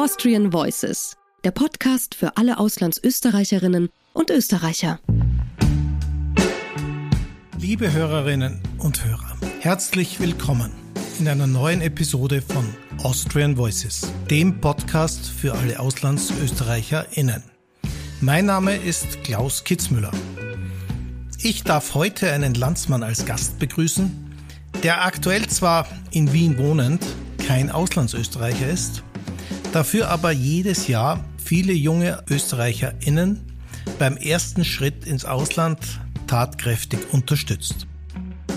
Austrian Voices, der Podcast für alle Auslandsösterreicherinnen und Österreicher. Liebe Hörerinnen und Hörer, herzlich willkommen in einer neuen Episode von Austrian Voices, dem Podcast für alle AuslandsösterreicherInnen. Mein Name ist Klaus Kitzmüller. Ich darf heute einen Landsmann als Gast begrüßen, der aktuell zwar in Wien wohnend kein Auslandsösterreicher ist, dafür aber jedes Jahr viele junge ÖsterreicherInnen beim ersten Schritt ins Ausland tatkräftig unterstützt.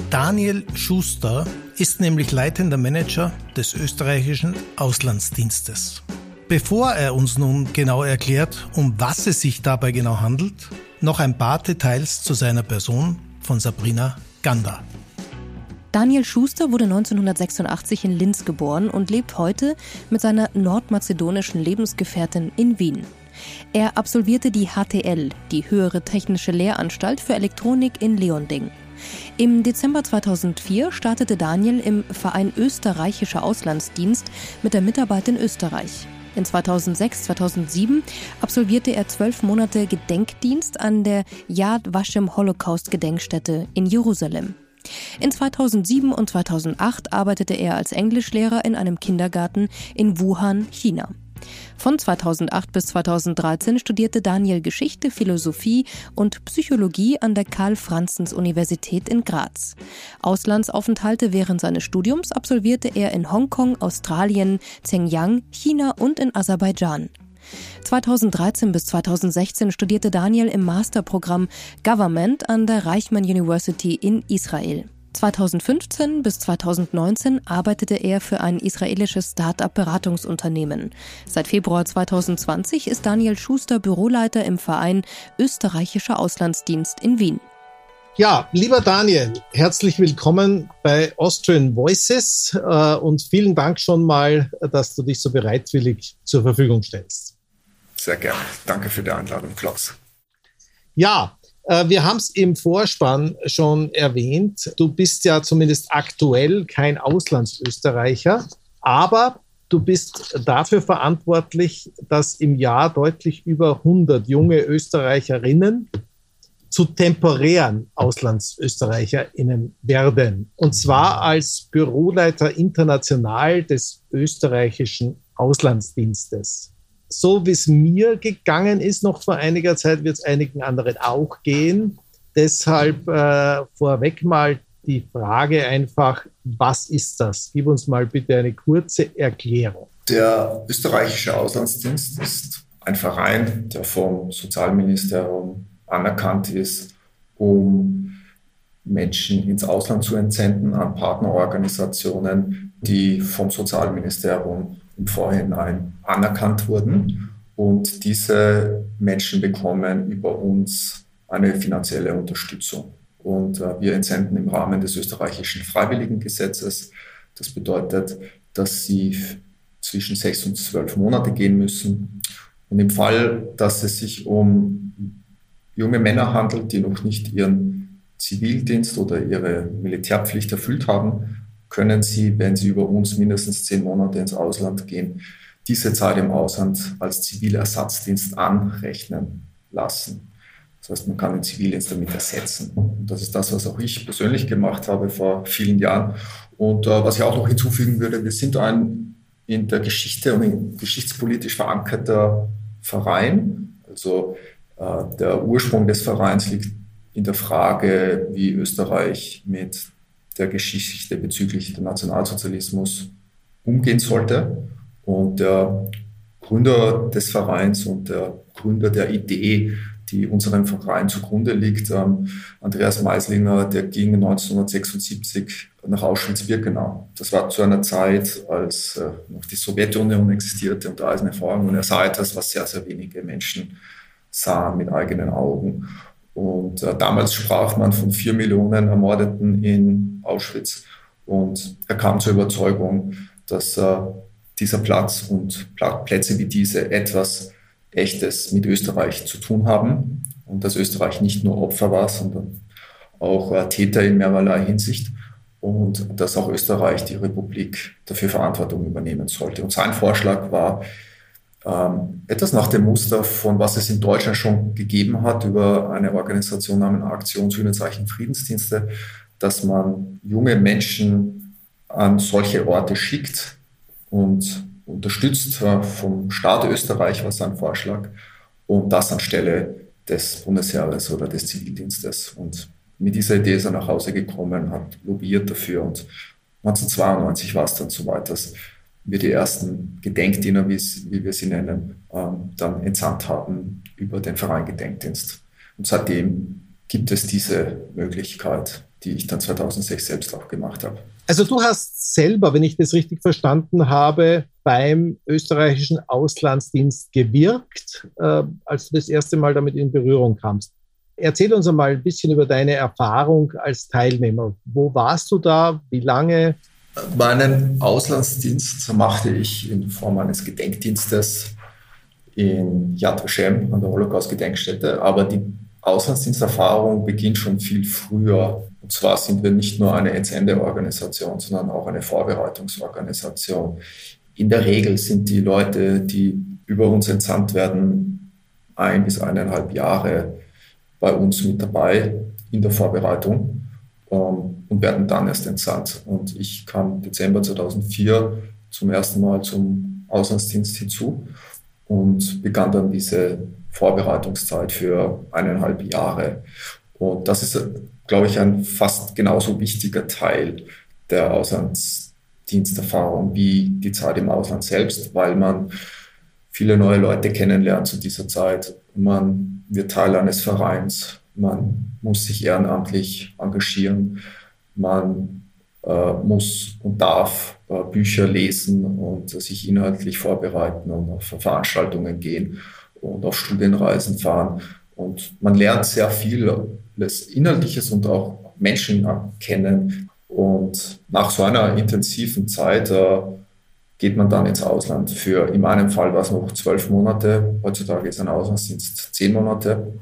Daniel Schuster ist nämlich leitender Manager des österreichischen Auslandsdienstes. Bevor er uns nun genau erklärt, um was es sich dabei genau handelt, noch ein paar Details zu seiner Person von Sabrina Ganda. Daniel Schuster wurde 1986 in Linz geboren und lebt heute mit seiner nordmazedonischen Lebensgefährtin in Wien. Er absolvierte die HTL, die höhere technische Lehranstalt für Elektronik in Leonding. Im Dezember 2004 startete Daniel im Verein Österreichischer Auslandsdienst mit der Mitarbeit in Österreich. In 2006, 2007 absolvierte er zwölf Monate Gedenkdienst an der Yad Vashem Holocaust Gedenkstätte in Jerusalem. In 2007 und 2008 arbeitete er als Englischlehrer in einem Kindergarten in Wuhan, China. Von 2008 bis 2013 studierte Daniel Geschichte, Philosophie und Psychologie an der Karl-Franzens-Universität in Graz. Auslandsaufenthalte während seines Studiums absolvierte er in Hongkong, Australien, Zhenjiang, China und in Aserbaidschan. 2013 bis 2016 studierte Daniel im Masterprogramm Government an der Reichman University in Israel. 2015 bis 2019 arbeitete er für ein israelisches Start-up-Beratungsunternehmen. Seit Februar 2020 ist Daniel Schuster Büroleiter im Verein Österreichischer Auslandsdienst in Wien. Ja, lieber Daniel, herzlich willkommen bei Austrian Voices äh, und vielen Dank schon mal, dass du dich so bereitwillig zur Verfügung stellst. Sehr gerne. Danke für die Einladung, Klaus. Ja, äh, wir haben es im Vorspann schon erwähnt. Du bist ja zumindest aktuell kein Auslandsösterreicher, aber du bist dafür verantwortlich, dass im Jahr deutlich über 100 junge Österreicherinnen zu temporären Auslandsösterreicherinnen werden. Und zwar als Büroleiter international des österreichischen Auslandsdienstes so wie es mir gegangen ist, noch vor einiger Zeit, wird es einigen anderen auch gehen. Deshalb äh, vorweg mal die Frage einfach, was ist das? Gib uns mal bitte eine kurze Erklärung. Der österreichische Auslandsdienst ist ein Verein, der vom Sozialministerium anerkannt ist, um Menschen ins Ausland zu entsenden an Partnerorganisationen, die vom Sozialministerium im Vorhinein anerkannt wurden. Und diese Menschen bekommen über uns eine finanzielle Unterstützung. Und äh, wir entsenden im Rahmen des österreichischen Freiwilligengesetzes. Das bedeutet, dass sie zwischen sechs und zwölf Monate gehen müssen. Und im Fall, dass es sich um junge Männer handelt, die noch nicht ihren Zivildienst oder ihre Militärpflicht erfüllt haben, können Sie, wenn Sie über uns mindestens zehn Monate ins Ausland gehen, diese Zeit im Ausland als Zivilersatzdienst anrechnen lassen. Das heißt, man kann den Zivildienst damit ersetzen. Und das ist das, was auch ich persönlich gemacht habe vor vielen Jahren. Und äh, was ich auch noch hinzufügen würde, wir sind ein in der Geschichte und in geschichtspolitisch verankerter Verein. Also äh, der Ursprung des Vereins liegt in der Frage, wie Österreich mit der Geschichte bezüglich des Nationalsozialismus umgehen sollte. Und der Gründer des Vereins und der Gründer der Idee, die unserem Verein zugrunde liegt, ähm, Andreas Meislinger, der ging 1976 nach Auschwitz-Birkenau. Das war zu einer Zeit, als äh, noch die Sowjetunion existierte und Eiserne Vorhang. Und er sah etwas, was sehr, sehr wenige Menschen sahen mit eigenen Augen. Und äh, damals sprach man von vier Millionen Ermordeten in Auschwitz. Und er kam zur Überzeugung, dass äh, dieser Platz und Plätze wie diese etwas Echtes mit Österreich zu tun haben. Und dass Österreich nicht nur Opfer war, sondern auch äh, Täter in mehrerlei Hinsicht. Und dass auch Österreich die Republik dafür Verantwortung übernehmen sollte. Und sein Vorschlag war, ähm, etwas nach dem Muster von was es in Deutschland schon gegeben hat über eine Organisation namens Aktion Sühnezeichen Friedensdienste, dass man junge Menschen an solche Orte schickt und unterstützt äh, vom Staat Österreich war sein Vorschlag und das anstelle des Bundesheeres oder des Zivildienstes. Und mit dieser Idee ist er nach Hause gekommen, hat lobbyiert dafür und 1992 war es dann so weit, dass wir die ersten Gedenkdiener, wie, wir sie nennen, ähm, dann entsandt haben über den Verein Gedenkdienst. Und seitdem gibt es diese Möglichkeit, die ich dann 2006 selbst auch gemacht habe. Also du hast selber, wenn ich das richtig verstanden habe, beim österreichischen Auslandsdienst gewirkt, äh, als du das erste Mal damit in Berührung kamst. Erzähl uns einmal ein bisschen über deine Erfahrung als Teilnehmer. Wo warst du da? Wie lange? Meinen Auslandsdienst machte ich in Form eines Gedenkdienstes in Yad Vashem an der Holocaust-Gedenkstätte. Aber die Auslandsdiensterfahrung beginnt schon viel früher. Und zwar sind wir nicht nur eine Entsendeorganisation, sondern auch eine Vorbereitungsorganisation. In der Regel sind die Leute, die über uns entsandt werden, ein bis eineinhalb Jahre bei uns mit dabei in der Vorbereitung ähm, und werden dann erst entsandt. Und ich kam Dezember 2004 zum ersten Mal zum Auslandsdienst hinzu und begann dann diese Vorbereitungszeit für eineinhalb Jahre. Und das ist, glaube ich, ein fast genauso wichtiger Teil der Auslandsdiensterfahrung wie die Zeit im Ausland selbst, weil man viele neue Leute kennenlernt zu dieser Zeit. Man wird Teil eines Vereins, man muss sich ehrenamtlich engagieren, man äh, muss und darf äh, Bücher lesen und sich inhaltlich vorbereiten und auf Veranstaltungen gehen und auf Studienreisen fahren. Und man lernt sehr vieles Inhaltliches und auch Menschen kennen. Und nach so einer intensiven Zeit äh, geht man dann ins Ausland. Für in meinem Fall war es noch zwölf Monate. Heutzutage ist ein Auslandsdienst zehn Monate.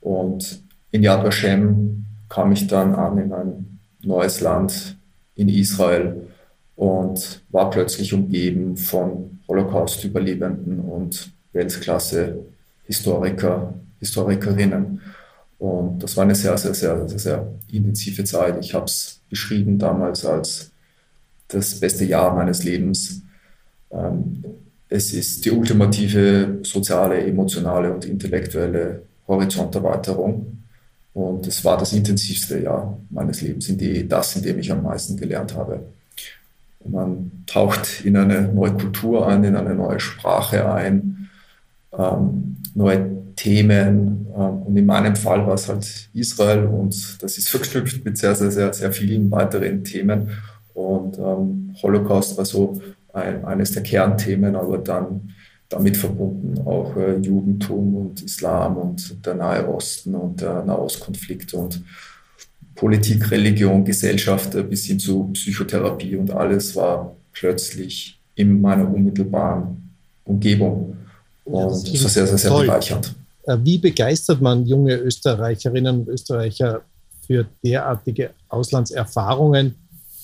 Und in Yad Vashem kam ich dann an in ein neues Land in Israel und war plötzlich umgeben von Holocaust-Überlebenden und Weltklasse-Historiker, Historikerinnen. Und das war eine sehr, sehr, sehr, sehr, sehr intensive Zeit. Ich habe es beschrieben damals als das beste Jahr meines Lebens ähm, es ist die ultimative soziale, emotionale und intellektuelle Horizonterweiterung. Und es war das intensivste Jahr meines Lebens, in die, das, in dem ich am meisten gelernt habe. Man taucht in eine neue Kultur ein, in eine neue Sprache ein, ähm, neue Themen. Ähm, und in meinem Fall war es halt Israel und das ist verknüpft mit sehr, sehr, sehr, sehr vielen weiteren Themen. Und ähm, Holocaust war so ein, eines der Kernthemen, aber dann damit verbunden auch äh, Judentum und Islam und der Nahe Osten und der Nahostkonflikt und Politik, Religion, Gesellschaft äh, bis hin zu Psychotherapie und alles war plötzlich in meiner unmittelbaren Umgebung. Und das, das war sehr, sehr, sehr toll. bereichernd. Äh, wie begeistert man junge Österreicherinnen und Österreicher für derartige Auslandserfahrungen?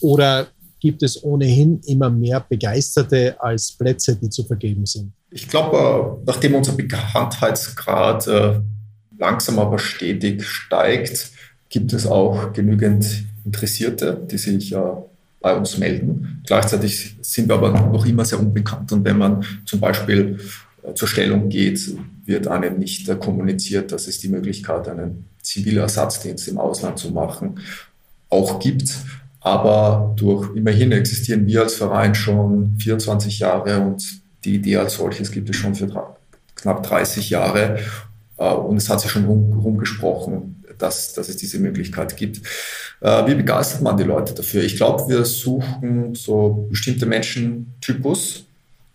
Oder gibt es ohnehin immer mehr Begeisterte als Plätze, die zu vergeben sind. Ich glaube, nachdem unser Bekanntheitsgrad äh, langsam aber stetig steigt, gibt es auch genügend Interessierte, die sich äh, bei uns melden. Gleichzeitig sind wir aber noch immer sehr unbekannt. Und wenn man zum Beispiel äh, zur Stellung geht, wird einem nicht kommuniziert, dass es die Möglichkeit, einen Zivilersatzdienst im Ausland zu machen, auch gibt. Aber durch immerhin existieren wir als Verein schon 24 Jahre und die Idee als solches gibt es schon für knapp 30 Jahre. Äh, und es hat sich schon rumgesprochen, dass, dass es diese Möglichkeit gibt. Äh, wie begeistert man die Leute dafür? Ich glaube, wir suchen so bestimmte Menschentypus.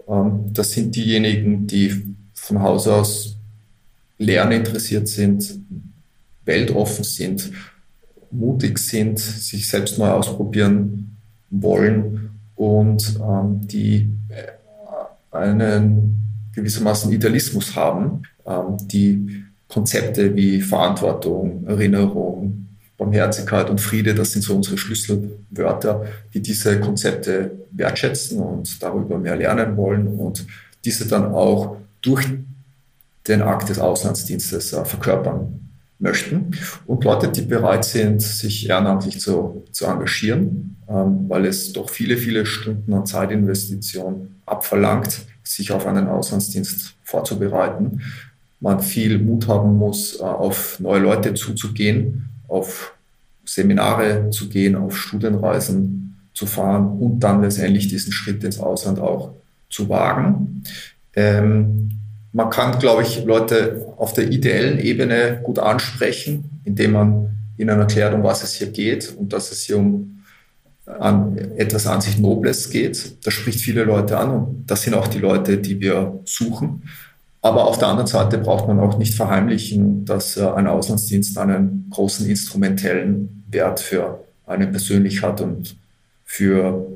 Ähm, das sind diejenigen, die von Haus aus Lernen interessiert sind, weltoffen sind, mutig sind, sich selbst neu ausprobieren wollen und ähm, die einen gewissermaßen Idealismus haben, ähm, die Konzepte wie Verantwortung, Erinnerung, Barmherzigkeit und Friede, das sind so unsere Schlüsselwörter, die diese Konzepte wertschätzen und darüber mehr lernen wollen und diese dann auch durch den Akt des Auslandsdienstes äh, verkörpern möchten und Leute, die bereit sind, sich ehrenamtlich zu, zu engagieren, ähm, weil es doch viele, viele Stunden an Zeitinvestition abverlangt, sich auf einen Auslandsdienst vorzubereiten. Man viel Mut haben muss, äh, auf neue Leute zuzugehen, auf Seminare zu gehen, auf Studienreisen zu fahren und dann letztendlich diesen Schritt ins Ausland auch zu wagen. Ähm, man kann, glaube ich, Leute auf der ideellen Ebene gut ansprechen, indem man ihnen erklärt, um was es hier geht und dass es hier um an etwas an sich Nobles geht. Das spricht viele Leute an und das sind auch die Leute, die wir suchen. Aber auf der anderen Seite braucht man auch nicht verheimlichen, dass ein Auslandsdienst einen großen instrumentellen Wert für einen persönlich hat und für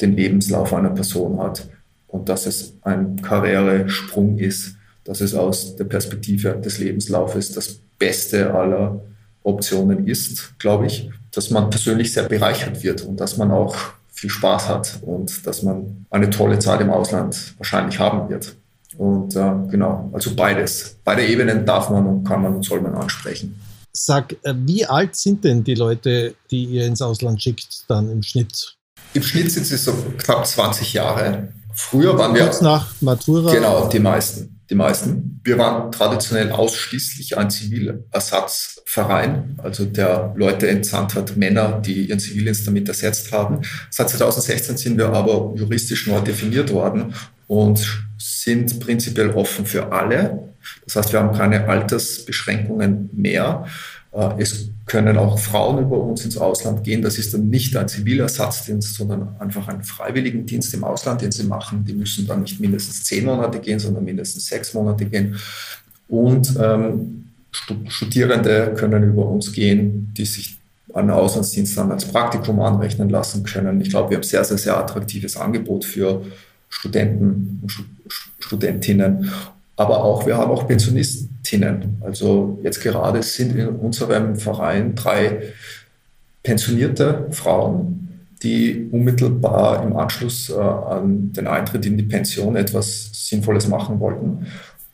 den Lebenslauf einer Person hat und dass es ein Karrieresprung ist, dass es aus der Perspektive des Lebenslaufes das Beste aller Optionen ist, glaube ich, dass man persönlich sehr bereichert wird und dass man auch viel Spaß hat und dass man eine tolle Zeit im Ausland wahrscheinlich haben wird. Und äh, genau, also beides. Beide Ebenen darf man und kann man und soll man ansprechen. Sag, äh, wie alt sind denn die Leute, die ihr ins Ausland schickt, dann im Schnitt? Im Schnitt sind sie so knapp 20 Jahre. Früher waren wir. Kurz nach Matura? Genau, die meisten die meisten. Wir waren traditionell ausschließlich ein Zivilersatzverein, also der Leute entsandt hat, Männer, die ihren Zivildienst damit ersetzt haben. Seit 2016 sind wir aber juristisch neu definiert worden und sind prinzipiell offen für alle. Das heißt, wir haben keine Altersbeschränkungen mehr. Äh, es können auch Frauen über uns ins Ausland gehen. Das ist dann nicht ein Zivilersatzdienst, sondern einfach ein Freiwilligendienst im Ausland, den sie machen. Die müssen dann nicht mindestens zehn Monate gehen, sondern mindestens sechs Monate gehen. Und ähm, Studierende können über uns gehen, die sich einen Auslandsdienst dann als Praktikum anrechnen lassen können. Ich glaube, wir haben sehr, sehr, sehr attraktives Angebot für Studenten und Studentinnen. Aber auch, wir haben auch Pensionistinnen. Also jetzt gerade sind in unserem Verein drei pensionierte Frauen, die unmittelbar im Anschluss äh, an den Eintritt in die Pension etwas Sinnvolles machen wollten.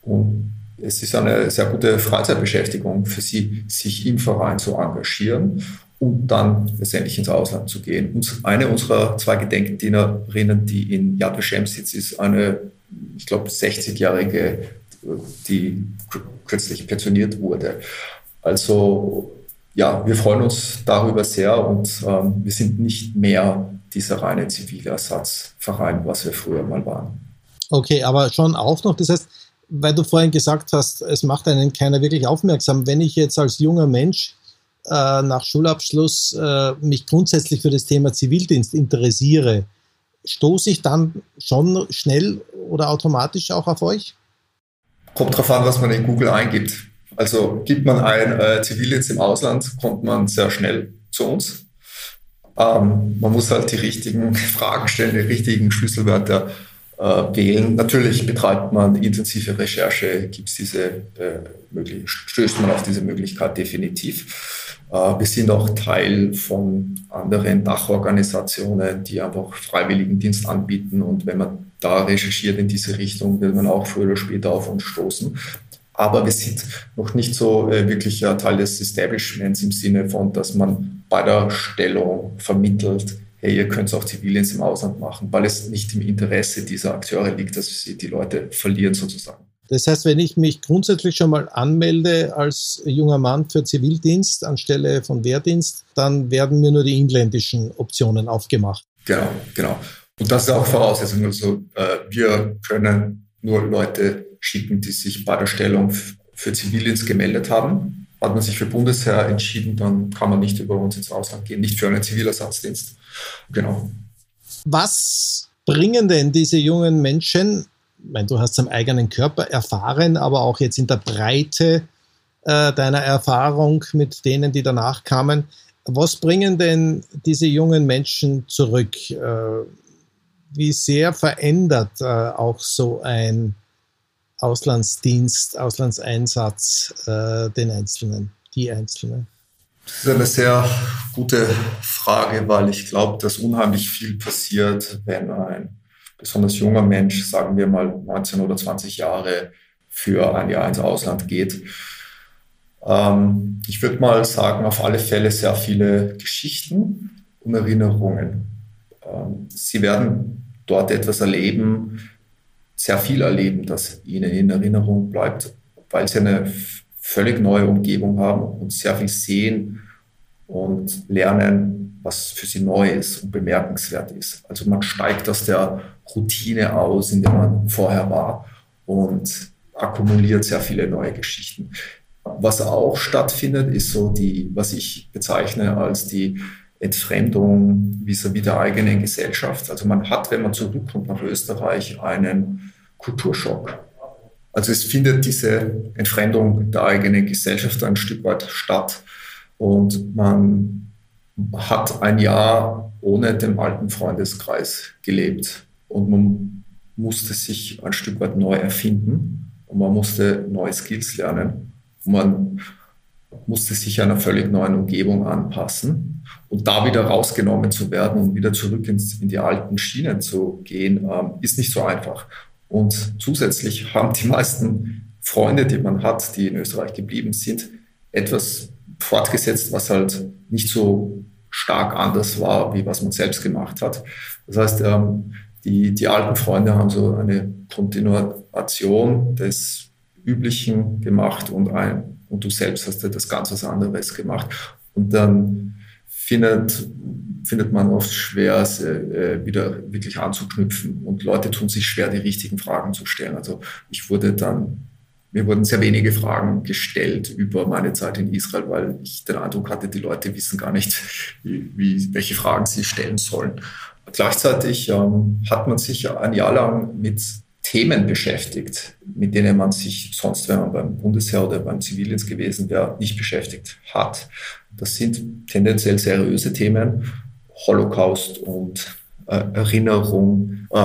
Und es ist eine sehr gute Freizeitbeschäftigung für sie, sich im Verein zu engagieren und dann letztendlich ins Ausland zu gehen. Und eine unserer zwei Gedenkdienerinnen, die in Yad Vashem sitzt, ist eine ich glaube, 60-Jährige, die kürzlich pensioniert wurde. Also ja, wir freuen uns darüber sehr und ähm, wir sind nicht mehr dieser reine Zivilersatzverein, was wir früher mal waren. Okay, aber schon auch noch, das heißt, weil du vorhin gesagt hast, es macht einen keiner wirklich aufmerksam. Wenn ich jetzt als junger Mensch äh, nach Schulabschluss äh, mich grundsätzlich für das Thema Zivildienst interessiere, stoße ich dann schon schnell oder automatisch auch auf euch? Kommt darauf an, was man in Google eingibt. Also gibt man ein äh, Zivildienst im Ausland, kommt man sehr schnell zu uns. Ähm, man muss halt die richtigen Fragen stellen, die richtigen Schlüsselwörter äh, wählen. Natürlich betreibt man intensive Recherche, gibt es diese äh, stößt man auf diese Möglichkeit definitiv. Äh, wir sind auch Teil von anderen Dachorganisationen, die einfach Freiwilligendienst anbieten. Und wenn man da recherchiert in diese Richtung, wird man auch früher oder später auf uns stoßen. Aber wir sind noch nicht so äh, wirklich Teil des Establishments im Sinne von, dass man bei der Stellung vermittelt, hey, ihr könnt auch Zivildienst im Ausland machen, weil es nicht im Interesse dieser Akteure liegt, dass sie die Leute verlieren sozusagen. Das heißt, wenn ich mich grundsätzlich schon mal anmelde als junger Mann für Zivildienst anstelle von Wehrdienst, dann werden mir nur die inländischen Optionen aufgemacht. Genau, genau. Und das ist auch Voraussetzung. Also äh, wir können nur Leute schicken, die sich bei der Stellung für Zivildienst gemeldet haben. Hat man sich für Bundesheer entschieden, dann kann man nicht über uns ins Ausland gehen, nicht für einen Zivilersatzdienst. Genau. Was bringen denn diese jungen Menschen meine, du hast es am eigenen Körper erfahren, aber auch jetzt in der Breite äh, deiner Erfahrung mit denen, die danach kamen. Was bringen denn diese jungen Menschen zurück? Äh, wie sehr verändert äh, auch so ein Auslandsdienst, Auslandseinsatz äh, den Einzelnen, die Einzelnen? Das ist eine sehr gute Frage, weil ich glaube, dass unheimlich viel passiert, wenn ein besonders junger Mensch, sagen wir mal 19 oder 20 Jahre, für ein Jahr ins Ausland geht. Ähm, ich würde mal sagen, auf alle Fälle sehr viele Geschichten und Erinnerungen. Ähm, Sie werden dort etwas erleben, sehr viel erleben, das Ihnen in Erinnerung bleibt, weil Sie eine völlig neue Umgebung haben und sehr viel sehen und lernen, was für Sie neu ist und bemerkenswert ist. Also man steigt aus der Routine aus, in der man vorher war und akkumuliert sehr viele neue Geschichten. Was auch stattfindet, ist so die, was ich bezeichne als die Entfremdung vis-à-vis der eigenen Gesellschaft. Also man hat, wenn man zurückkommt nach Österreich, einen Kulturschock. Also es findet diese Entfremdung der eigenen Gesellschaft ein Stück weit statt und man hat ein Jahr ohne den alten Freundeskreis gelebt und man musste sich ein Stück weit neu erfinden und man musste neue Skills lernen. Und man musste sich einer völlig neuen Umgebung anpassen. Und da wieder rausgenommen zu werden und wieder zurück ins, in die alten Schienen zu gehen, ähm, ist nicht so einfach. Und zusätzlich haben die meisten Freunde, die man hat, die in Österreich geblieben sind, etwas fortgesetzt, was halt nicht so stark anders war, wie was man selbst gemacht hat. Das heißt, ähm, die, die alten Freunde haben so eine Kontinuation des Üblichen gemacht und ein, und du selbst hast ja das ganz was anderes gemacht. Und dann findet, findet man oft schwer, äh, wieder wirklich anzuknüpfen. Und Leute tun sich schwer, die richtigen Fragen zu stellen. Also ich wurde dann, mir wurden sehr wenige Fragen gestellt über meine Zeit in Israel, weil ich den Eindruck hatte, die Leute wissen gar nicht, wie, welche Fragen sie stellen sollen. Gleichzeitig ähm, hat man sich ein Jahr lang mit Themen beschäftigt, mit denen man sich sonst, wenn man beim Bundesheer oder beim Zivildienst gewesen wäre, nicht beschäftigt hat. Das sind tendenziell seriöse Themen, Holocaust und äh, Erinnerung äh,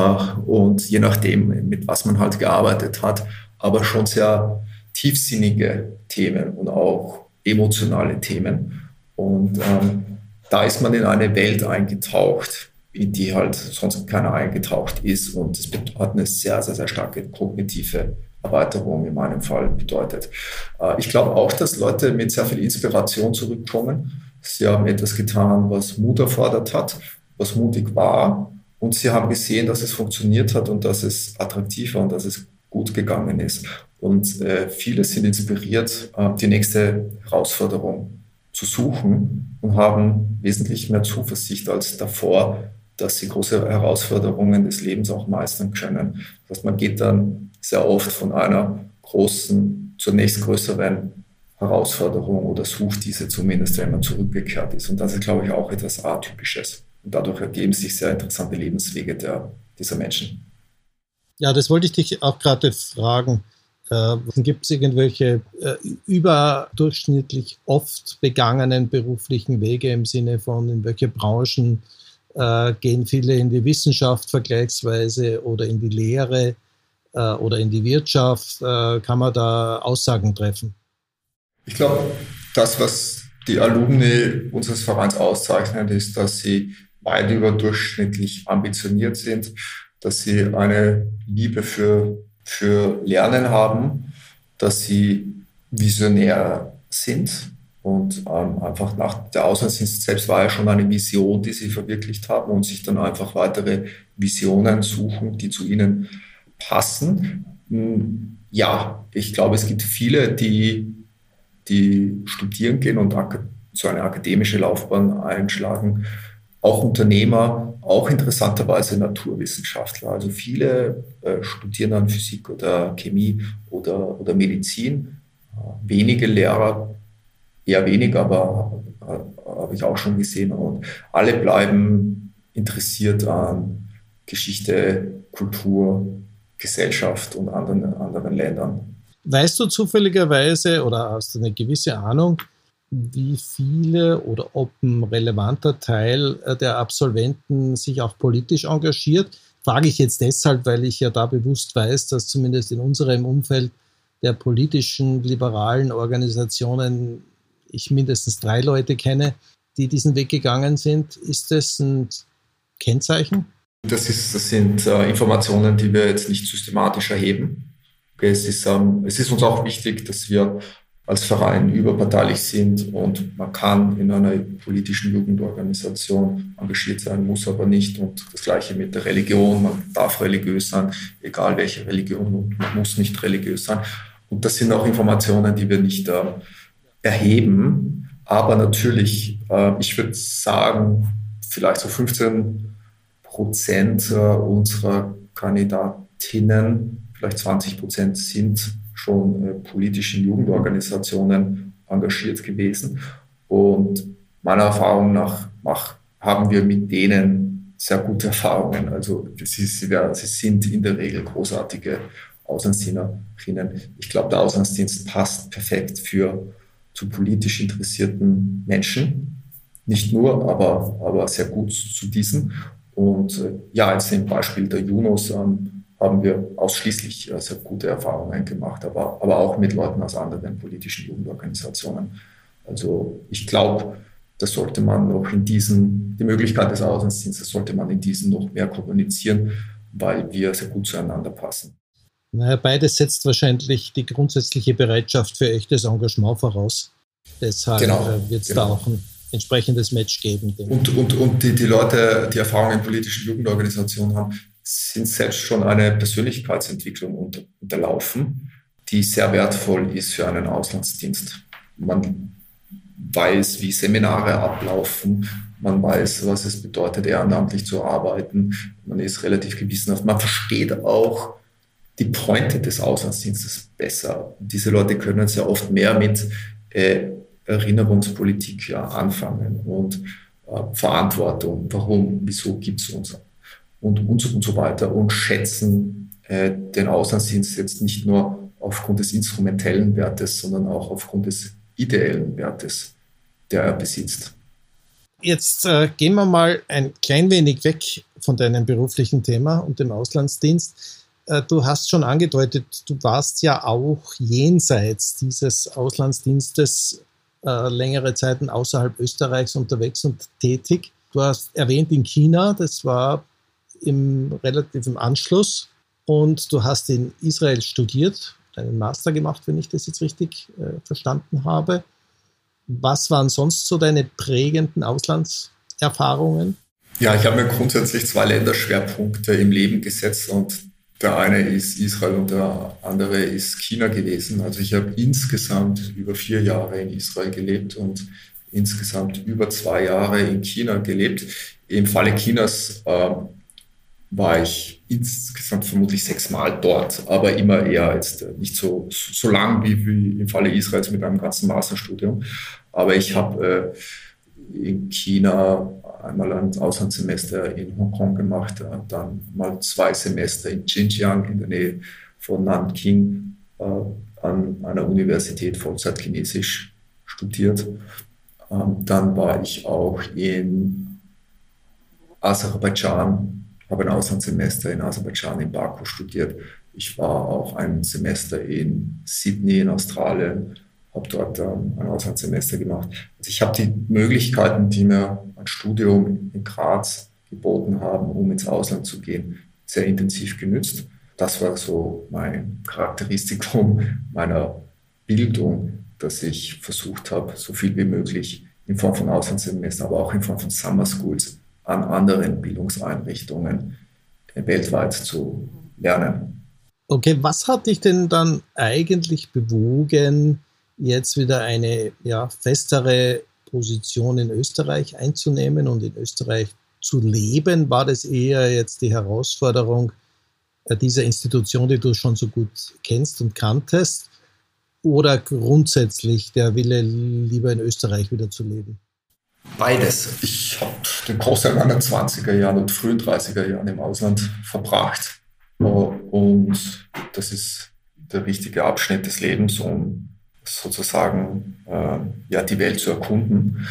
und je nachdem, mit was man halt gearbeitet hat, aber schon sehr tiefsinnige Themen und auch emotionale Themen. Und ähm, da ist man in eine Welt eingetaucht, in die halt sonst keiner eingetaucht ist. Und es hat eine sehr, sehr, sehr starke kognitive Erweiterung in meinem Fall bedeutet. Äh, ich glaube auch, dass Leute mit sehr viel Inspiration zurückkommen. Sie haben etwas getan, was Mut erfordert hat, was mutig war. Und sie haben gesehen, dass es funktioniert hat und dass es attraktiv war und dass es gut gegangen ist. Und äh, viele sind inspiriert, äh, die nächste Herausforderung zu suchen und haben wesentlich mehr Zuversicht als davor, dass sie große Herausforderungen des Lebens auch meistern können. Das heißt, man geht dann sehr oft von einer großen zur nächstgrößeren Herausforderung oder sucht diese zumindest, wenn man zurückgekehrt ist. Und das ist, glaube ich, auch etwas Atypisches. Und dadurch ergeben sich sehr interessante Lebenswege der, dieser Menschen. Ja, das wollte ich dich auch gerade fragen. Äh, Gibt es irgendwelche äh, überdurchschnittlich oft begangenen beruflichen Wege im Sinne von, in welche Branchen äh, gehen viele in die Wissenschaft vergleichsweise oder in die Lehre äh, oder in die Wirtschaft. Äh, kann man da Aussagen treffen? Ich glaube, das, was die Alumni unseres Vereins auszeichnet, ist, dass sie weit überdurchschnittlich ambitioniert sind, dass sie eine Liebe für, für Lernen haben, dass sie visionär sind und ähm, einfach nach der Auslandsdienst selbst war ja schon eine Vision, die sie verwirklicht haben und sich dann einfach weitere Visionen suchen, die zu ihnen passen. Hm, ja, ich glaube, es gibt viele, die, die studieren gehen und so eine akademische Laufbahn einschlagen. Auch Unternehmer, auch interessanterweise Naturwissenschaftler. Also viele äh, studieren dann Physik oder Chemie oder, oder Medizin. Äh, wenige Lehrer eher wenig, aber äh, habe ich auch schon gesehen. Und alle bleiben interessiert an Geschichte, Kultur, Gesellschaft und anderen, anderen Ländern. Weißt du zufälligerweise oder hast du eine gewisse Ahnung, wie viele oder ob ein relevanter Teil äh, der Absolventen sich auch politisch engagiert? Frage ich jetzt deshalb, weil ich ja da bewusst weiß, dass zumindest in unserem Umfeld der politischen liberalen Organisationen ich mindestens drei Leute kenne, die diesen Weg gegangen sind. Ist das ein Kennzeichen? Das, ist, das sind äh, Informationen, die wir jetzt nicht systematisch erheben. Okay, es, ist, ähm, es ist uns auch wichtig, dass wir als Verein überparteilich sind und man kann in einer politischen Jugendorganisation engagiert sein, muss aber nicht. Und das Gleiche mit der Religion. Man darf religiös sein, egal welche Religion, und man muss nicht religiös sein. Und das sind auch Informationen, die wir nicht äh, erheben. Aber natürlich, äh, ich würde sagen, vielleicht so 15 Prozent äh, unserer Kandidatinnen, vielleicht 20 Prozent sind schon äh, politischen Jugendorganisationen engagiert gewesen. Und meiner Erfahrung nach mach, haben wir mit denen sehr gute Erfahrungen. Also sie, sie, sind in der Regel großartige Auslandsdienerinnen. Ich glaube, der Auslandsdienst passt perfekt für zu politisch interessierten Menschen. Nicht nur, aber, aber sehr gut zu diesen. Und äh, ja, jetzt im Beispiel der Junos ähm, haben wir ausschließlich sehr gute Erfahrungen gemacht, aber, aber auch mit Leuten aus anderen politischen Jugendorganisationen. Also ich glaube, das sollte man noch in diesen, die Möglichkeit des Auslandsdienstes sollte man in diesen noch mehr kommunizieren, weil wir sehr gut zueinander passen. Naja, beides setzt wahrscheinlich die grundsätzliche Bereitschaft für echtes Engagement voraus. Deshalb genau, äh, wird es genau. da auch ein entsprechendes Match geben. Und, und, und die, die Leute, die Erfahrung in politischen Jugendorganisationen haben, sind selbst schon eine Persönlichkeitsentwicklung unterlaufen, die sehr wertvoll ist für einen Auslandsdienst. Man weiß, wie Seminare ablaufen, man weiß, was es bedeutet, ehrenamtlich zu arbeiten, man ist relativ gewissenhaft, man versteht auch die Pointe des Auslandsdienstes besser. diese Leute können sehr oft mehr mit äh, Erinnerungspolitik ja, anfangen und äh, Verantwortung, warum, wieso gibt es uns und, und, und so weiter und schätzen äh, den Auslandsdienst jetzt nicht nur aufgrund des instrumentellen Wertes, sondern auch aufgrund des ideellen Wertes, der er besitzt. Jetzt äh, gehen wir mal ein klein wenig weg von deinem beruflichen Thema und dem Auslandsdienst. Äh, du hast schon angedeutet, du warst ja auch jenseits dieses Auslandsdienstes äh, längere Zeiten außerhalb Österreichs unterwegs und tätig. Du hast erwähnt in China, das war im relativen Anschluss und du hast in Israel studiert, deinen Master gemacht, wenn ich das jetzt richtig äh, verstanden habe. Was waren sonst so deine prägenden Auslandserfahrungen? Ja, ich habe mir grundsätzlich zwei Länderschwerpunkte im Leben gesetzt und der eine ist Israel und der andere ist China gewesen. Also ich habe insgesamt über vier Jahre in Israel gelebt und insgesamt über zwei Jahre in China gelebt. Im Falle Chinas äh, war ich insgesamt vermutlich sechsmal dort, aber immer eher jetzt äh, nicht so, so lang wie, wie im Falle Israels mit einem ganzen Masterstudium. Aber ich habe äh, in China einmal ein Auslandssemester in Hongkong gemacht, äh, dann mal zwei Semester in Xinjiang in der Nähe von Nanking äh, an einer Universität Vollzeitchinesisch studiert. Ähm, dann war ich auch in Aserbaidschan habe ein Auslandssemester in Aserbaidschan, in Baku studiert. Ich war auch ein Semester in Sydney in Australien, habe dort ähm, ein Auslandssemester gemacht. Also ich habe die Möglichkeiten, die mir ein Studium in Graz geboten haben, um ins Ausland zu gehen, sehr intensiv genützt. Das war so mein Charakteristikum meiner Bildung, dass ich versucht habe, so viel wie möglich in Form von Auslandssemester, aber auch in Form von Summer Schools an anderen Bildungseinrichtungen weltweit zu lernen. Okay, was hat dich denn dann eigentlich bewogen, jetzt wieder eine ja, festere Position in Österreich einzunehmen und in Österreich zu leben? War das eher jetzt die Herausforderung äh, dieser Institution, die du schon so gut kennst und kanntest? Oder grundsätzlich der Wille, lieber in Österreich wieder zu leben? Beides. Ich habe den Großteil meiner 20er Jahren und frühen 30er Jahren im Ausland verbracht. Und das ist der wichtige Abschnitt des Lebens, um sozusagen äh, ja, die Welt zu erkunden.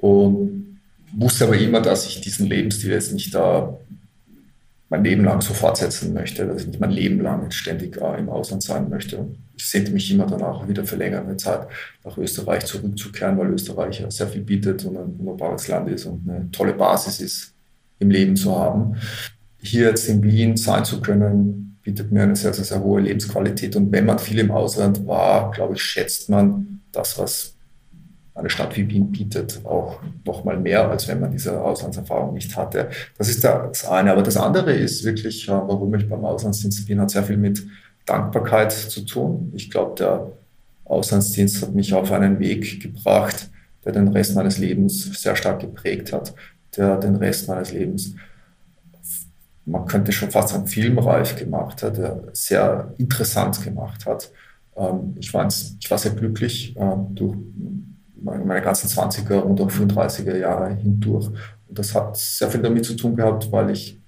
Und wusste aber immer, dass ich diesen Lebensstil jetzt nicht da mein Leben lang so fortsetzen möchte, dass ich nicht mein Leben lang ständig äh, im Ausland sein möchte ich sehnte mich immer danach wieder für längere Zeit nach Österreich zurückzukehren, weil Österreich ja sehr viel bietet und ein wunderbares Land ist und eine tolle Basis ist, im Leben zu haben. hier jetzt in Wien sein zu können, bietet mir eine sehr, sehr, sehr hohe Lebensqualität. Und wenn man viel im Ausland war, glaube ich, schätzt man das, was eine Stadt wie Wien bietet, auch noch mal mehr, als wenn man diese Auslandserfahrung nicht hatte. Das ist das eine. Aber das andere ist wirklich, äh, warum ich beim Auslandsdienst bin, hat sehr viel mit Dankbarkeit zu tun. Ich glaube, der Auslandsdienst hat mich auf einen Weg gebracht, der den Rest meines Lebens sehr stark geprägt hat, der den Rest meines Lebens, man könnte schon fast sagen, filmreif gemacht hat, der sehr interessant gemacht hat. Ähm, ich war, ich war sehr glücklich äh, durch meine ganzen 20er und auch 35er Jahre hindurch. Und das hat sehr viel damit zu tun gehabt, weil ich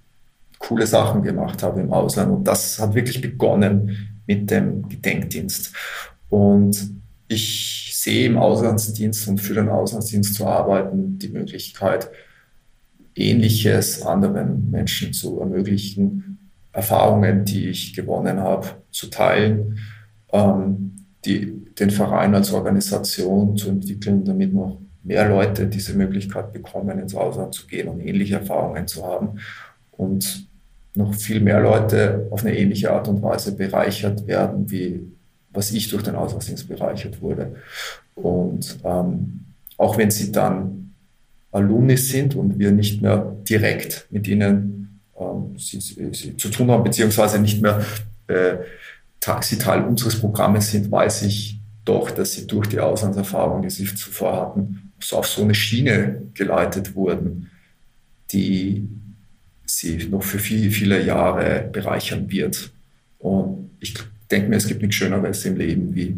coole Sachen gemacht habe im Ausland. Und das hat wirklich begonnen mit dem Gedenkdienst. Und ich sehe im Auslandsdienst und für den Auslandsdienst zu arbeiten die Möglichkeit, Ähnliches anderen Menschen zu ermöglichen, Erfahrungen, die ich gewonnen habe, zu teilen, ähm, die, den Verein als Organisation zu entwickeln, damit noch mehr Leute diese Möglichkeit bekommen, ins Ausland zu gehen und ähnliche Erfahrungen zu haben. Und noch viel mehr Leute auf eine ähnliche Art und Weise bereichert werden, wie was ich durch den Auslandsdienst bereichert wurde. Und ähm, auch wenn sie dann Alumni sind und wir nicht mehr direkt mit ihnen ähm, sie, sie, zu tun haben, beziehungsweise nicht mehr äh, sie Teil unseres Programmes sind, weiß ich doch, dass sie durch die Auslandserfahrung, die sie zuvor hatten, so auf so eine Schiene geleitet wurden, die sie noch für viele, viele Jahre bereichern wird. Und ich denke mir, es gibt nichts Schöneres im Leben, wie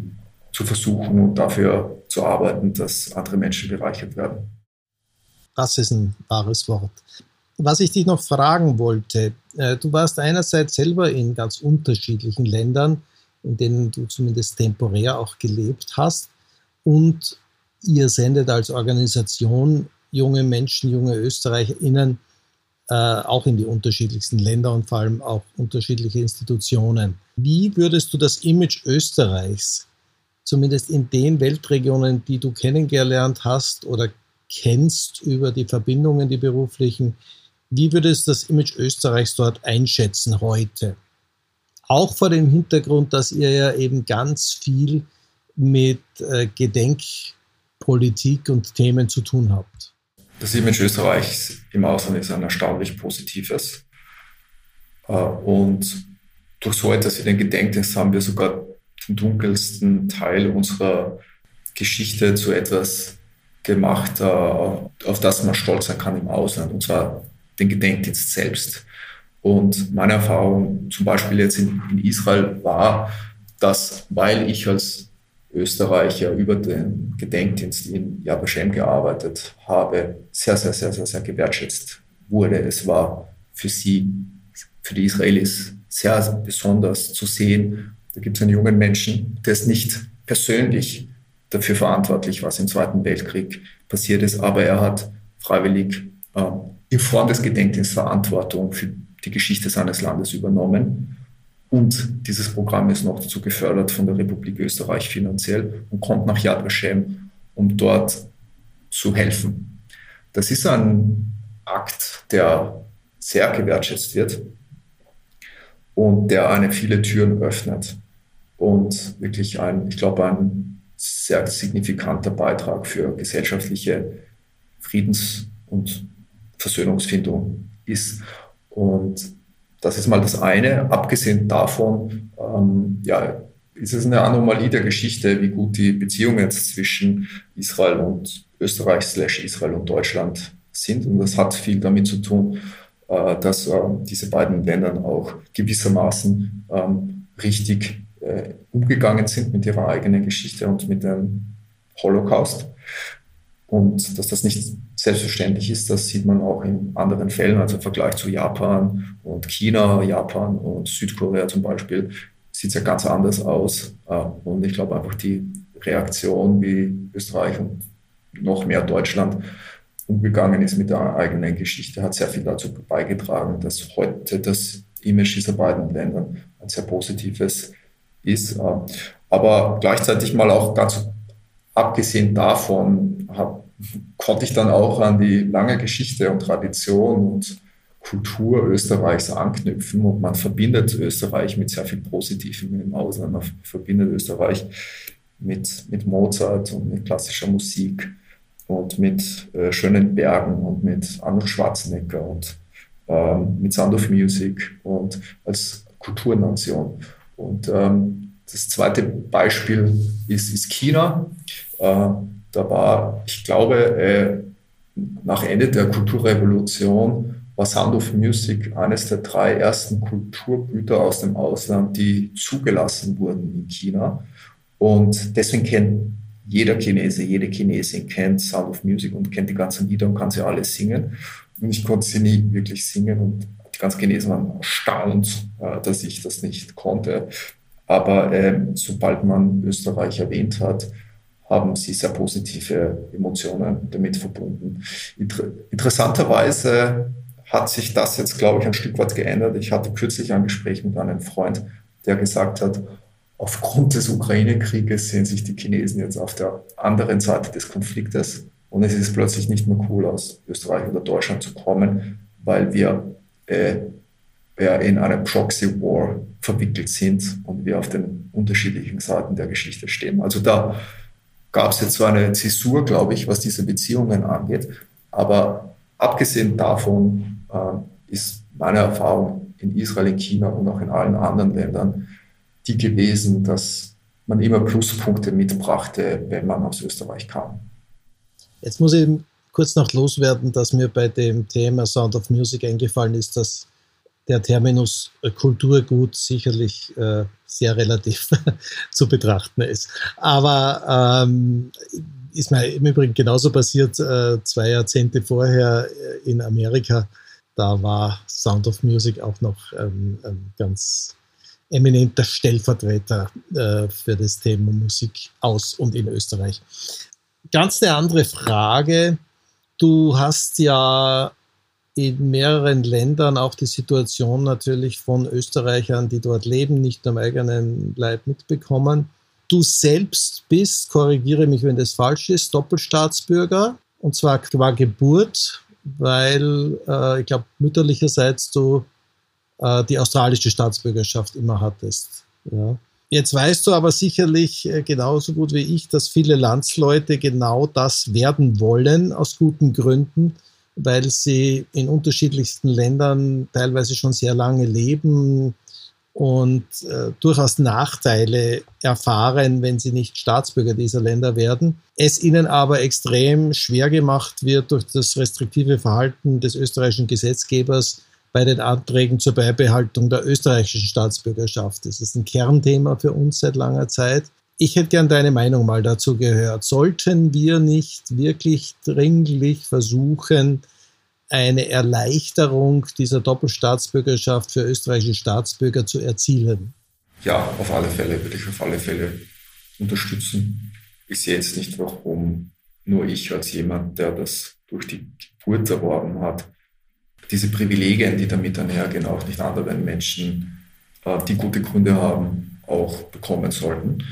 zu versuchen und dafür zu arbeiten, dass andere Menschen bereichert werden. Das ist ein wahres Wort. Was ich dich noch fragen wollte, äh, du warst einerseits selber in ganz unterschiedlichen Ländern, in denen du zumindest temporär auch gelebt hast und ihr sendet als Organisation junge Menschen, junge ÖsterreicherInnen äh, auch in die unterschiedlichsten Länder und vor allem auch unterschiedliche Institutionen. Wie würdest du das Image Österreichs, zumindest in den Weltregionen, die du kennengelernt hast oder kennst über die Verbindungen, die beruflichen, wie würdest du das Image Österreichs dort einschätzen heute? Auch vor dem Hintergrund, dass ihr ja eben ganz viel mit äh, Gedenkpolitik und Themen zu tun habt. Das Image Österreichs im Ausland ist ein erstaunlich positives. Äh, und durch so etwas wie den Gedenkdienst haben wir sogar den dunkelsten Teil unserer Geschichte zu etwas gemacht, äh, auf das man stolz sein kann im Ausland, und zwar den Gedenkdienst selbst. Und meine Erfahrung zum Beispiel jetzt in, in Israel war, dass weil ich als Österreicher über den Gedenkdienst in Yad Vashem gearbeitet habe, sehr, sehr, sehr, sehr, sehr gewertschätzt wurde. Es war für sie, für die Israelis sehr besonders zu sehen. Da gibt es einen jungen Menschen, der ist nicht persönlich dafür verantwortlich, was im Zweiten Weltkrieg passiert ist, aber er hat freiwillig äh, in Form des Gedenkdienstes Verantwortung für die Geschichte seines Landes übernommen und dieses Programm ist noch dazu gefördert von der Republik Österreich finanziell und kommt nach Yad Vashem, um dort zu helfen. Das ist ein Akt, der sehr gewertschätzt wird und der eine viele Türen öffnet und wirklich ein, ich glaube, ein sehr signifikanter Beitrag für gesellschaftliche Friedens- und Versöhnungsfindung ist. Und das ist mal das eine. Abgesehen davon, ähm, ja, ist es eine Anomalie der Geschichte, wie gut die Beziehungen jetzt zwischen Israel und Österreich slash Israel und Deutschland sind. Und das hat viel damit zu tun, äh, dass äh, diese beiden Länder auch gewissermaßen ähm, richtig äh, umgegangen sind mit ihrer eigenen Geschichte und mit dem Holocaust. Und dass das nicht selbstverständlich ist, das sieht man auch in anderen Fällen, also im Vergleich zu Japan und China, Japan und Südkorea zum Beispiel, sieht es ja ganz anders aus. Äh, und ich glaube einfach die Reaktion, wie Österreich und noch mehr Deutschland umgegangen ist mit der eigenen Geschichte, hat sehr viel dazu beigetragen, dass heute das Image dieser beiden Länder ein sehr positives ist. Äh, aber gleichzeitig mal auch ganz abgesehen davon hab, konnte ich dann auch an die lange Geschichte und Tradition und Kultur Österreichs anknüpfen und man verbindet Österreich mit sehr viel Positivem im Ausland. Man verbindet Österreich mit, mit Mozart und mit klassischer Musik und mit äh, schönen Bergen und mit Arnold Schwarzenegger und ähm, mit Sound of Music und als Kulturnation. Und ähm, das zweite Beispiel ist, ist China. Äh, da war, ich glaube, äh, nach Ende der Kulturrevolution war Sound of Music eines der drei ersten Kulturgüter aus dem Ausland, die zugelassen wurden in China. Und deswegen kennt jeder Chinese, jede Chinesin kennt Sound of Music und kennt die ganzen Lieder und kann sie alle singen. Und ich konnte sie nie wirklich singen und die ganzen Chinesen waren erstaunt, äh, dass ich das nicht konnte. Aber äh, sobald man Österreich erwähnt hat, haben sie sehr positive Emotionen damit verbunden. Inter interessanterweise hat sich das jetzt, glaube ich, ein Stück weit geändert. Ich hatte kürzlich ein Gespräch mit einem Freund, der gesagt hat, aufgrund des Ukraine-Krieges sehen sich die Chinesen jetzt auf der anderen Seite des Konfliktes und es ist plötzlich nicht mehr cool, aus Österreich oder Deutschland zu kommen, weil wir äh, in einem Proxy War verwickelt sind und wir auf den unterschiedlichen Seiten der Geschichte stehen. Also da gab es jetzt so eine Zäsur, glaube ich, was diese Beziehungen angeht. Aber abgesehen davon äh, ist meine Erfahrung in Israel, in China und auch in allen anderen Ländern die gewesen, dass man immer Pluspunkte mitbrachte, wenn man aus Österreich kam. Jetzt muss ich kurz noch loswerden, dass mir bei dem Thema Sound of Music eingefallen ist, dass der Terminus Kulturgut sicherlich äh, sehr relativ zu betrachten ist. Aber ähm, ist mir im Übrigen genauso passiert, äh, zwei Jahrzehnte vorher äh, in Amerika. Da war Sound of Music auch noch ähm, ein ganz eminenter Stellvertreter äh, für das Thema Musik aus und in Österreich ganz eine andere Frage. Du hast ja in mehreren Ländern auch die Situation natürlich von Österreichern, die dort leben, nicht am eigenen Leib mitbekommen. Du selbst bist, korrigiere mich, wenn das falsch ist, Doppelstaatsbürger und zwar qua Geburt, weil äh, ich glaube, mütterlicherseits du äh, die australische Staatsbürgerschaft immer hattest. Ja. Jetzt weißt du aber sicherlich äh, genauso gut wie ich, dass viele Landsleute genau das werden wollen, aus guten Gründen, weil sie in unterschiedlichsten Ländern teilweise schon sehr lange leben und äh, durchaus Nachteile erfahren, wenn sie nicht Staatsbürger dieser Länder werden. Es ihnen aber extrem schwer gemacht wird durch das restriktive Verhalten des österreichischen Gesetzgebers, bei den Anträgen zur Beibehaltung der österreichischen Staatsbürgerschaft. Das ist ein Kernthema für uns seit langer Zeit. Ich hätte gern deine Meinung mal dazu gehört. Sollten wir nicht wirklich dringlich versuchen, eine Erleichterung dieser Doppelstaatsbürgerschaft für österreichische Staatsbürger zu erzielen? Ja, auf alle Fälle würde ich auf alle Fälle unterstützen. Ich sehe jetzt nicht, warum nur ich als jemand, der das durch die Geburt erworben hat, diese Privilegien, die damit einhergehen, auch nicht anderen Menschen, äh, die gute Gründe haben, auch bekommen sollten.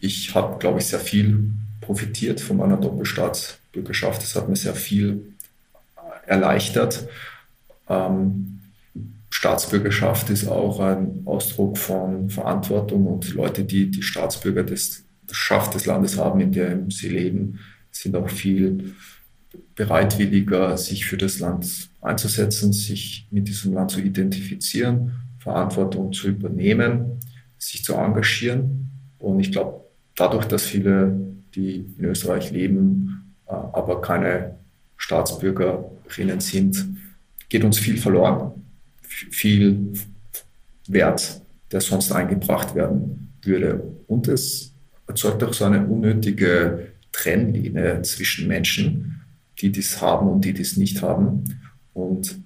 Ich habe, glaube ich, sehr viel profitiert von meiner Doppelstaatsbürgerschaft. Es hat mir sehr viel erleichtert. Ähm, Staatsbürgerschaft ist auch ein Ausdruck von Verantwortung und Leute, die die Staatsbürger des, Schaft des Landes haben, in dem sie leben, sind auch viel bereitwilliger, sich für das Land einzusetzen, sich mit diesem Land zu identifizieren, Verantwortung zu übernehmen, sich zu engagieren. Und ich glaube, dadurch, dass viele, die in Österreich leben, äh, aber keine Staatsbürgerinnen sind, geht uns viel verloren. Viel Wert, der sonst eingebracht werden würde. Und es erzeugt auch so eine unnötige Trennlinie zwischen Menschen, die dies haben und die dies nicht haben. Und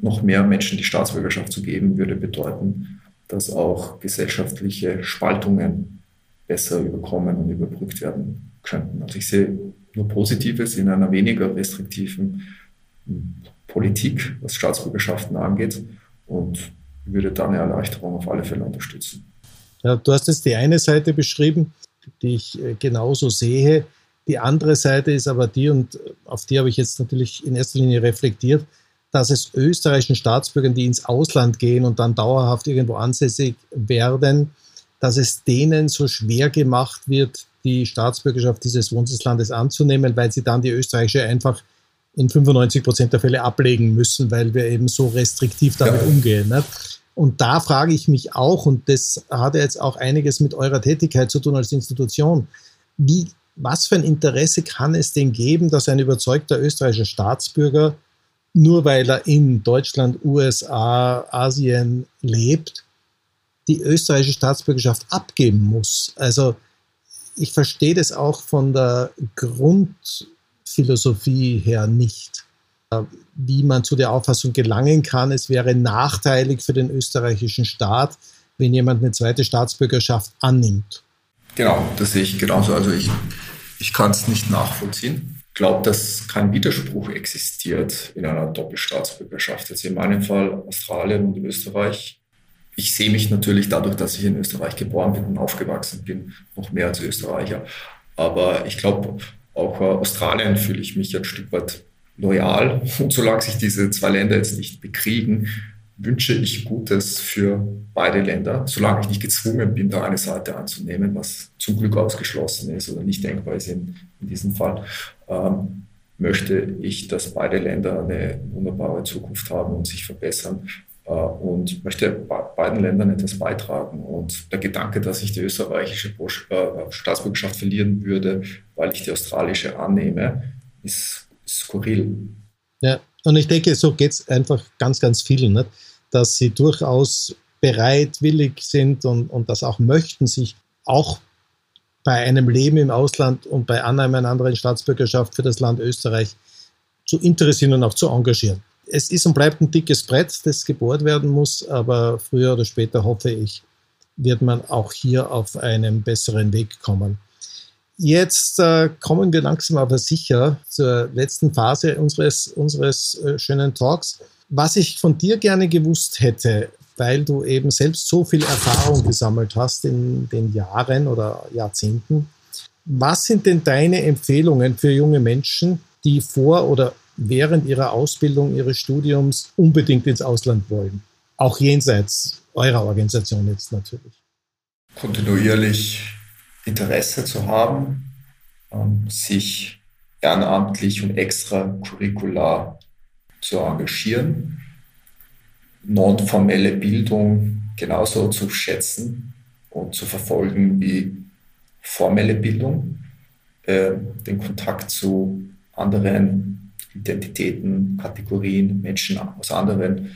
noch mehr Menschen die Staatsbürgerschaft zu geben, würde bedeuten, dass auch gesellschaftliche Spaltungen besser überkommen und überbrückt werden könnten. Also ich sehe nur Positives in einer weniger restriktiven Politik, was Staatsbürgerschaften angeht und würde da eine Erleichterung auf alle Fälle unterstützen. Ja, du hast jetzt die eine Seite beschrieben, die ich äh, genauso sehe. Die andere Seite ist aber die, und auf die habe ich jetzt natürlich in erster Linie reflektiert, dass es österreichischen Staatsbürgern, die ins Ausland gehen und dann dauerhaft irgendwo ansässig werden, dass es denen so schwer gemacht wird, die Staatsbürgerschaft dieses Wohnsitzlandes anzunehmen, weil sie dann die österreichische einfach in 95 Prozent der Fälle ablegen müssen, weil wir eben so restriktiv damit ja. umgehen. Ne? Und da frage ich mich auch, und das hat ja jetzt auch einiges mit eurer Tätigkeit zu tun als Institution, wie, was für ein Interesse kann es denn geben, dass ein überzeugter österreichischer Staatsbürger, nur weil er in Deutschland, USA, Asien lebt, die österreichische Staatsbürgerschaft abgeben muss? Also ich verstehe das auch von der Grundphilosophie her nicht, wie man zu der Auffassung gelangen kann, es wäre nachteilig für den österreichischen Staat, wenn jemand eine zweite Staatsbürgerschaft annimmt. Genau, das sehe ich genauso. Also ich, ich kann es nicht nachvollziehen. Ich glaube, dass kein Widerspruch existiert in einer Doppelstaatsbürgerschaft. Jetzt in meinem Fall Australien und Österreich ich sehe mich natürlich dadurch, dass ich in Österreich geboren bin und aufgewachsen bin, noch mehr als Österreicher. Aber ich glaube, auch Australien fühle ich mich ein Stück weit loyal. Und solange sich diese zwei Länder jetzt nicht bekriegen, wünsche ich Gutes für beide Länder, solange ich nicht gezwungen bin, da eine Seite anzunehmen, was zum Glück ausgeschlossen ist oder nicht denkbar ist in, in diesem Fall, ähm, möchte ich, dass beide Länder eine wunderbare Zukunft haben und sich verbessern. Äh, und möchte beiden Ländern etwas beitragen. Und der Gedanke, dass ich die österreichische äh, Staatsbürgerschaft verlieren würde, weil ich die australische annehme, ist, skurril. Ja, und ich denke, so geht es einfach ganz, ganz vielen, nicht? dass sie durchaus bereitwillig sind und, und das auch möchten, sich auch bei einem Leben im Ausland und bei Annahme einer anderen Staatsbürgerschaft für das Land Österreich zu interessieren und auch zu engagieren es ist und bleibt ein dickes Brett, das gebohrt werden muss, aber früher oder später hoffe ich, wird man auch hier auf einen besseren Weg kommen. Jetzt äh, kommen wir langsam aber sicher zur letzten Phase unseres, unseres äh, schönen Talks. Was ich von dir gerne gewusst hätte, weil du eben selbst so viel Erfahrung gesammelt hast in den Jahren oder Jahrzehnten, was sind denn deine Empfehlungen für junge Menschen, die vor oder während ihrer Ausbildung, ihres Studiums unbedingt ins Ausland wollen. Auch jenseits eurer Organisation jetzt natürlich. Kontinuierlich Interesse zu haben, ähm, sich ehrenamtlich und extracurricular zu engagieren, nonformelle Bildung genauso zu schätzen und zu verfolgen wie formelle Bildung, äh, den Kontakt zu anderen Identitäten, Kategorien, Menschen aus anderen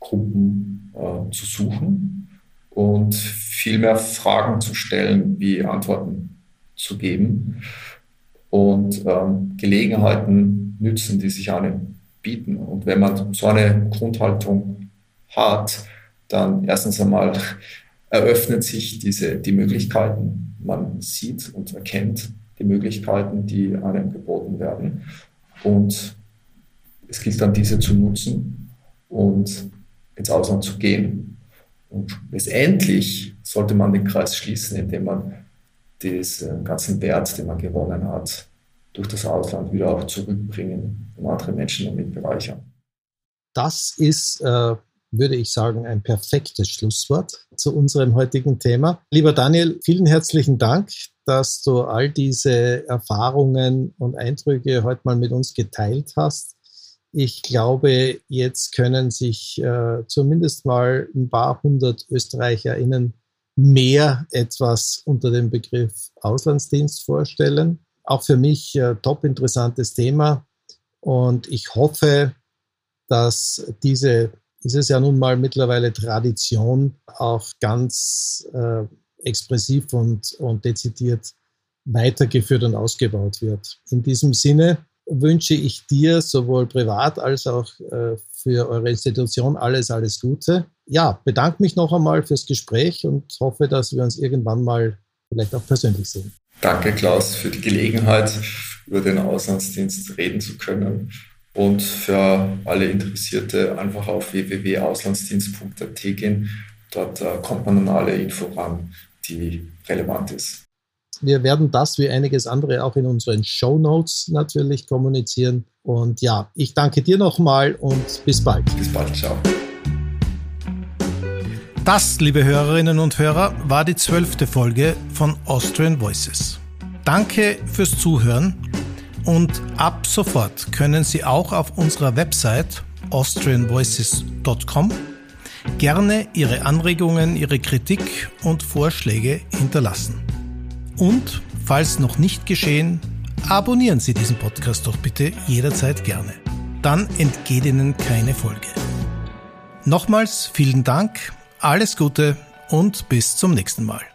Gruppen äh, zu suchen und viel mehr Fragen zu stellen, wie Antworten zu geben und ähm, Gelegenheiten nützen, die sich einem bieten. Und wenn man so eine Grundhaltung hat, dann erstens einmal eröffnen sich diese, die Möglichkeiten. Man sieht und erkennt die Möglichkeiten, die einem geboten werden. Und es gilt dann, diese zu nutzen und ins Ausland zu gehen. Und letztendlich sollte man den Kreis schließen, indem man diesen ganzen Wert, den man gewonnen hat, durch das Ausland wieder auch zurückbringen und andere Menschen damit bereichern. Das ist, äh, würde ich sagen, ein perfektes Schlusswort zu unserem heutigen Thema. Lieber Daniel, vielen herzlichen Dank, dass du all diese Erfahrungen und Eindrücke heute mal mit uns geteilt hast. Ich glaube, jetzt können sich äh, zumindest mal ein paar hundert ÖsterreicherInnen mehr etwas unter dem Begriff Auslandsdienst vorstellen. Auch für mich äh, top interessantes Thema. Und ich hoffe, dass diese, ist es ja nun mal mittlerweile Tradition, auch ganz äh, expressiv und, und dezidiert weitergeführt und ausgebaut wird. In diesem Sinne wünsche ich dir sowohl privat als auch äh, für eure Institution alles, alles Gute. Ja, bedanke mich noch einmal fürs Gespräch und hoffe, dass wir uns irgendwann mal vielleicht auch persönlich sehen. Danke, Klaus, für die Gelegenheit, über den Auslandsdienst reden zu können. Und für alle Interessierte einfach auf www.auslandsdienst.at gehen. Dort äh, kommt man an alle Info ran, die relevant ist. Wir werden das wie einiges andere auch in unseren Show Notes natürlich kommunizieren. Und ja, ich danke dir nochmal und bis bald. Bis bald, ciao. Das, liebe Hörerinnen und Hörer, war die zwölfte Folge von Austrian Voices. Danke fürs Zuhören und ab sofort können Sie auch auf unserer Website austrianvoices.com gerne Ihre Anregungen, Ihre Kritik und Vorschläge hinterlassen. Und falls noch nicht geschehen, abonnieren Sie diesen Podcast doch bitte jederzeit gerne. Dann entgeht Ihnen keine Folge. Nochmals vielen Dank, alles Gute und bis zum nächsten Mal.